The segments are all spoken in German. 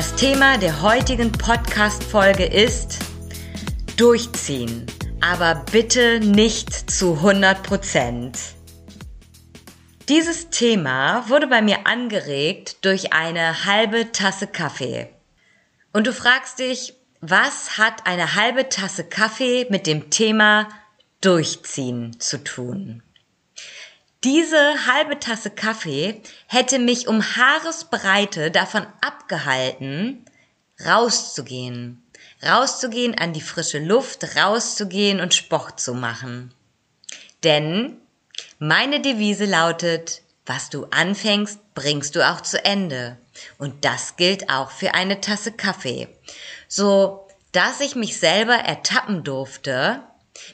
Das Thema der heutigen Podcast-Folge ist Durchziehen, aber bitte nicht zu 100 Prozent. Dieses Thema wurde bei mir angeregt durch eine halbe Tasse Kaffee. Und du fragst dich, was hat eine halbe Tasse Kaffee mit dem Thema Durchziehen zu tun? Diese halbe Tasse Kaffee hätte mich um Haaresbreite davon abgehalten, rauszugehen. Rauszugehen an die frische Luft, rauszugehen und Sport zu machen. Denn meine Devise lautet, was du anfängst, bringst du auch zu Ende. Und das gilt auch für eine Tasse Kaffee. So, dass ich mich selber ertappen durfte,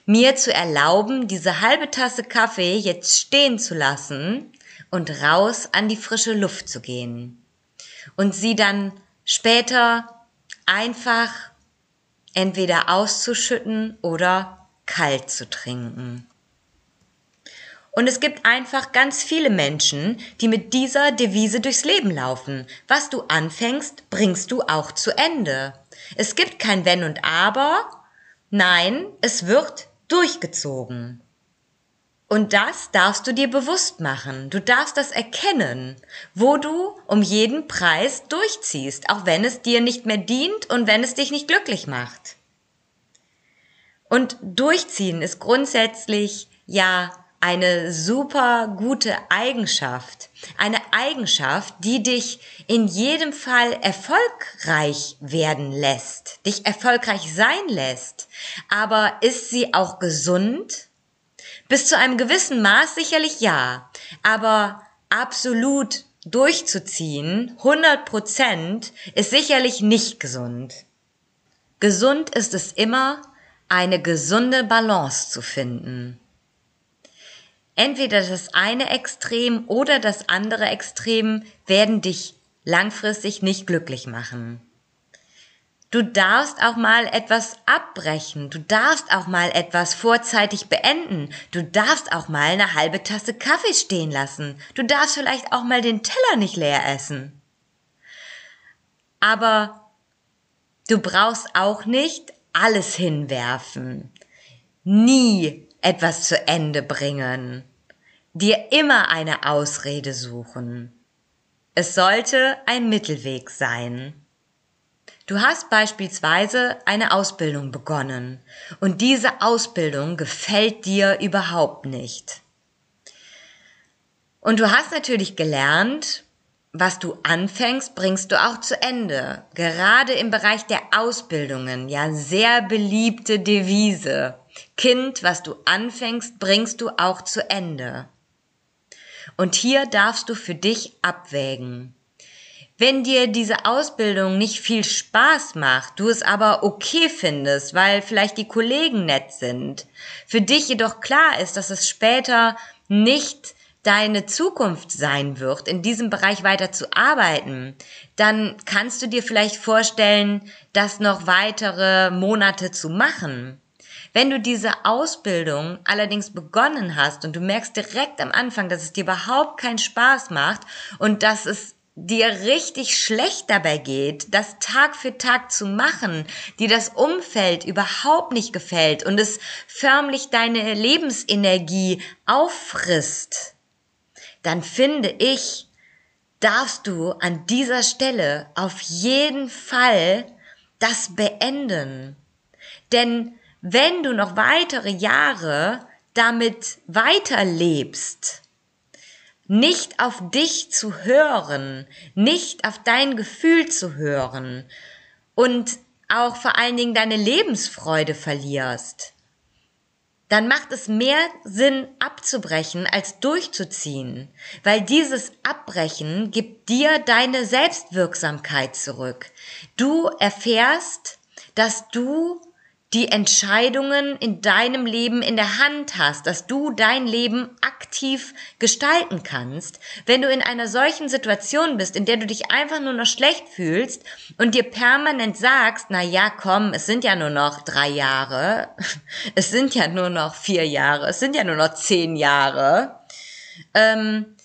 mir zu erlauben, diese halbe Tasse Kaffee jetzt stehen zu lassen und raus an die frische Luft zu gehen. Und sie dann später einfach entweder auszuschütten oder kalt zu trinken. Und es gibt einfach ganz viele Menschen, die mit dieser Devise durchs Leben laufen. Was du anfängst, bringst du auch zu Ende. Es gibt kein Wenn und Aber, Nein, es wird durchgezogen. Und das darfst du dir bewusst machen. Du darfst das erkennen, wo du um jeden Preis durchziehst, auch wenn es dir nicht mehr dient und wenn es dich nicht glücklich macht. Und durchziehen ist grundsätzlich ja eine super gute Eigenschaft. Eine Eigenschaft, die dich in jedem Fall erfolgreich werden lässt, dich erfolgreich sein lässt. Aber ist sie auch gesund? Bis zu einem gewissen Maß sicherlich ja. Aber absolut durchzuziehen, 100 Prozent, ist sicherlich nicht gesund. Gesund ist es immer, eine gesunde Balance zu finden entweder das eine Extrem oder das andere Extrem werden dich langfristig nicht glücklich machen. Du darfst auch mal etwas abbrechen. Du darfst auch mal etwas vorzeitig beenden. Du darfst auch mal eine halbe Tasse Kaffee stehen lassen. Du darfst vielleicht auch mal den Teller nicht leer essen. Aber du brauchst auch nicht alles hinwerfen. Nie etwas zu Ende bringen, dir immer eine Ausrede suchen. Es sollte ein Mittelweg sein. Du hast beispielsweise eine Ausbildung begonnen und diese Ausbildung gefällt dir überhaupt nicht. Und du hast natürlich gelernt, was du anfängst, bringst du auch zu Ende. Gerade im Bereich der Ausbildungen, ja, sehr beliebte Devise. Kind, was du anfängst, bringst du auch zu Ende. Und hier darfst du für dich abwägen. Wenn dir diese Ausbildung nicht viel Spaß macht, du es aber okay findest, weil vielleicht die Kollegen nett sind, für dich jedoch klar ist, dass es später nicht deine Zukunft sein wird, in diesem Bereich weiter zu arbeiten, dann kannst du dir vielleicht vorstellen, das noch weitere Monate zu machen. Wenn du diese Ausbildung allerdings begonnen hast und du merkst direkt am Anfang, dass es dir überhaupt keinen Spaß macht und dass es dir richtig schlecht dabei geht, das Tag für Tag zu machen, dir das Umfeld überhaupt nicht gefällt und es förmlich deine Lebensenergie auffrisst, dann finde ich, darfst du an dieser Stelle auf jeden Fall das beenden. Denn wenn du noch weitere Jahre damit weiterlebst, nicht auf dich zu hören, nicht auf dein Gefühl zu hören und auch vor allen Dingen deine Lebensfreude verlierst, dann macht es mehr Sinn abzubrechen als durchzuziehen, weil dieses Abbrechen gibt dir deine Selbstwirksamkeit zurück. Du erfährst, dass du die Entscheidungen in deinem Leben in der Hand hast, dass du dein Leben aktiv gestalten kannst. Wenn du in einer solchen Situation bist, in der du dich einfach nur noch schlecht fühlst und dir permanent sagst, na ja, komm, es sind ja nur noch drei Jahre, es sind ja nur noch vier Jahre, es sind ja nur noch zehn Jahre, ähm,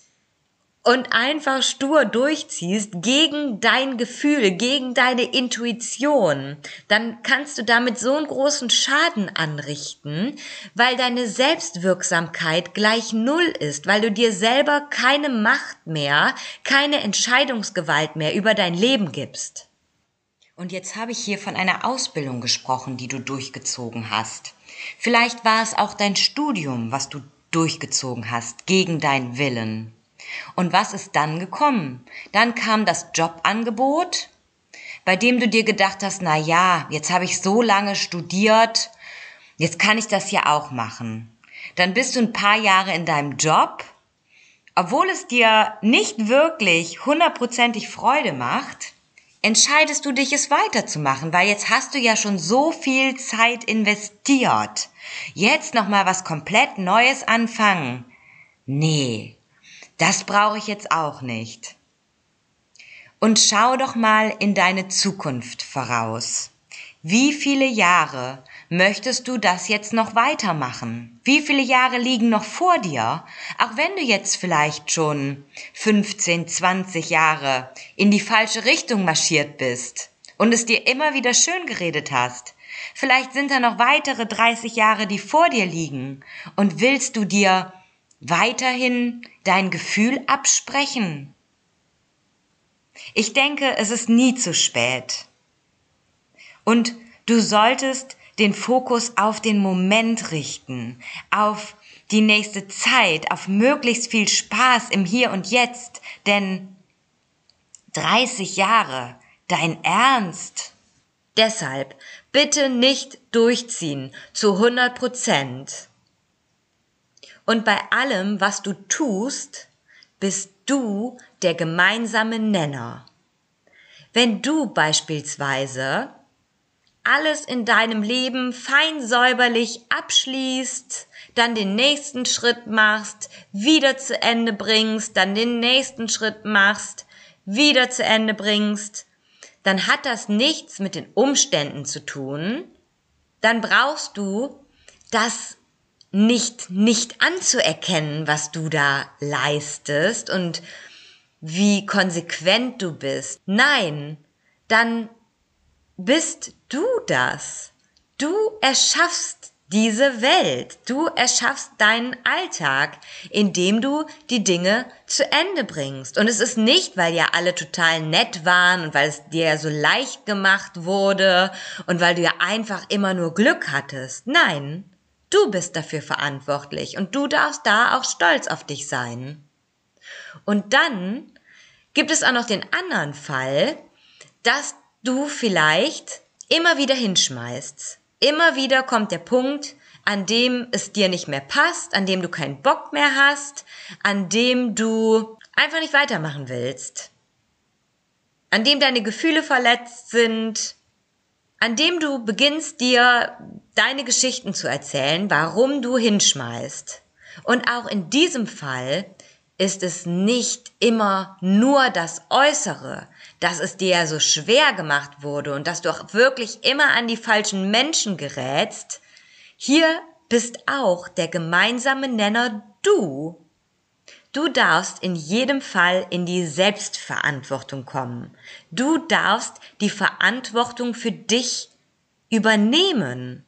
und einfach stur durchziehst gegen dein Gefühl, gegen deine Intuition, dann kannst du damit so einen großen Schaden anrichten, weil deine Selbstwirksamkeit gleich Null ist, weil du dir selber keine Macht mehr, keine Entscheidungsgewalt mehr über dein Leben gibst. Und jetzt habe ich hier von einer Ausbildung gesprochen, die du durchgezogen hast. Vielleicht war es auch dein Studium, was du durchgezogen hast, gegen deinen Willen. Und was ist dann gekommen? Dann kam das Jobangebot, bei dem du dir gedacht hast, na ja, jetzt habe ich so lange studiert, jetzt kann ich das ja auch machen. Dann bist du ein paar Jahre in deinem Job, obwohl es dir nicht wirklich hundertprozentig Freude macht, entscheidest du dich, es weiterzumachen, weil jetzt hast du ja schon so viel Zeit investiert. Jetzt nochmal was komplett Neues anfangen. Nee, das brauche ich jetzt auch nicht. Und schau doch mal in deine Zukunft voraus. Wie viele Jahre möchtest du das jetzt noch weitermachen? Wie viele Jahre liegen noch vor dir? Auch wenn du jetzt vielleicht schon 15, 20 Jahre in die falsche Richtung marschiert bist und es dir immer wieder schön geredet hast. Vielleicht sind da noch weitere 30 Jahre, die vor dir liegen und willst du dir weiterhin dein Gefühl absprechen? Ich denke, es ist nie zu spät. Und du solltest den Fokus auf den Moment richten, auf die nächste Zeit, auf möglichst viel Spaß im Hier und Jetzt, denn 30 Jahre, dein Ernst? Deshalb bitte nicht durchziehen zu 100 Prozent. Und bei allem, was du tust, bist du der gemeinsame Nenner. Wenn du beispielsweise alles in deinem Leben fein säuberlich abschließt, dann den nächsten Schritt machst, wieder zu Ende bringst, dann den nächsten Schritt machst, wieder zu Ende bringst, dann hat das nichts mit den Umständen zu tun. Dann brauchst du das nicht, nicht anzuerkennen, was du da leistest und wie konsequent du bist. Nein, dann bist du das. Du erschaffst diese Welt. Du erschaffst deinen Alltag, indem du die Dinge zu Ende bringst. Und es ist nicht, weil ja alle total nett waren und weil es dir ja so leicht gemacht wurde und weil du ja einfach immer nur Glück hattest. Nein, Du bist dafür verantwortlich und du darfst da auch stolz auf dich sein. Und dann gibt es auch noch den anderen Fall, dass du vielleicht immer wieder hinschmeißt. Immer wieder kommt der Punkt, an dem es dir nicht mehr passt, an dem du keinen Bock mehr hast, an dem du einfach nicht weitermachen willst, an dem deine Gefühle verletzt sind, an dem du beginnst dir deine Geschichten zu erzählen, warum du hinschmeißt. Und auch in diesem Fall ist es nicht immer nur das Äußere, dass es dir so schwer gemacht wurde und dass du auch wirklich immer an die falschen Menschen gerätst. Hier bist auch der gemeinsame Nenner du. Du darfst in jedem Fall in die Selbstverantwortung kommen. Du darfst die Verantwortung für dich übernehmen.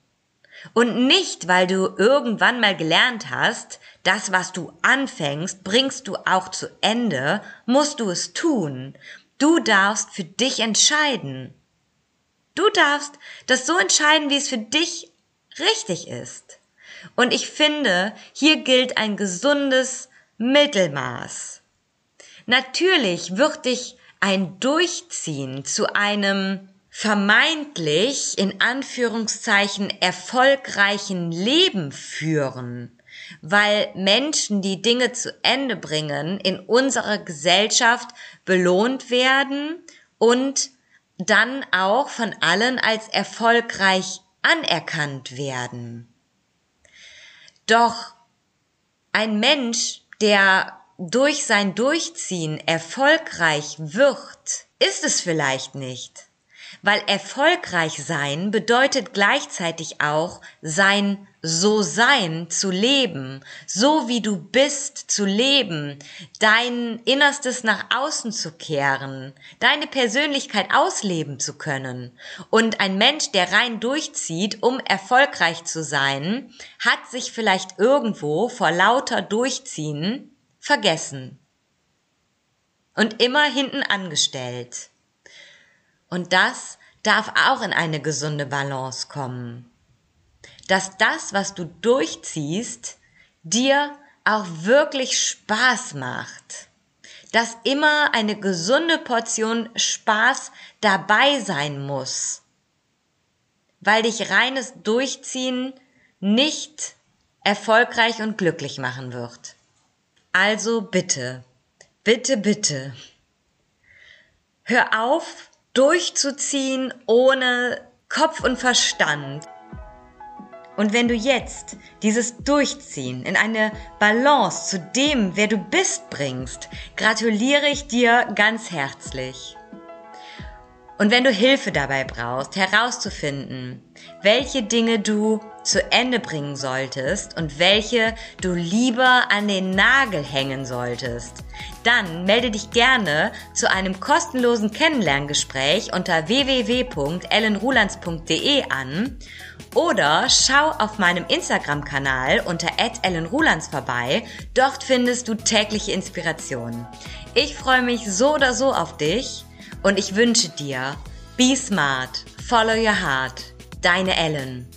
Und nicht, weil du irgendwann mal gelernt hast, das, was du anfängst, bringst du auch zu Ende, musst du es tun. Du darfst für dich entscheiden. Du darfst das so entscheiden, wie es für dich richtig ist. Und ich finde, hier gilt ein gesundes Mittelmaß. Natürlich wird dich ein Durchziehen zu einem vermeintlich in Anführungszeichen erfolgreichen Leben führen, weil Menschen, die Dinge zu Ende bringen, in unserer Gesellschaft belohnt werden und dann auch von allen als erfolgreich anerkannt werden. Doch ein Mensch, der durch sein Durchziehen erfolgreich wird, ist es vielleicht nicht weil erfolgreich sein bedeutet gleichzeitig auch sein So-Sein zu leben, so wie du bist zu leben, dein Innerstes nach außen zu kehren, deine Persönlichkeit ausleben zu können. Und ein Mensch, der rein durchzieht, um erfolgreich zu sein, hat sich vielleicht irgendwo vor lauter Durchziehen vergessen und immer hinten angestellt. Und das darf auch in eine gesunde Balance kommen. Dass das, was du durchziehst, dir auch wirklich Spaß macht. Dass immer eine gesunde Portion Spaß dabei sein muss. Weil dich reines Durchziehen nicht erfolgreich und glücklich machen wird. Also bitte, bitte, bitte. Hör auf, durchzuziehen ohne Kopf und Verstand. Und wenn du jetzt dieses Durchziehen in eine Balance zu dem, wer du bist, bringst, gratuliere ich dir ganz herzlich. Und wenn du Hilfe dabei brauchst, herauszufinden, welche Dinge du zu Ende bringen solltest und welche du lieber an den Nagel hängen solltest, dann melde dich gerne zu einem kostenlosen Kennenlerngespräch unter www.ellenrulands.de an oder schau auf meinem Instagram-Kanal unter ellenrulands vorbei. Dort findest du tägliche Inspirationen. Ich freue mich so oder so auf dich und ich wünsche dir, be smart, follow your heart, deine Ellen.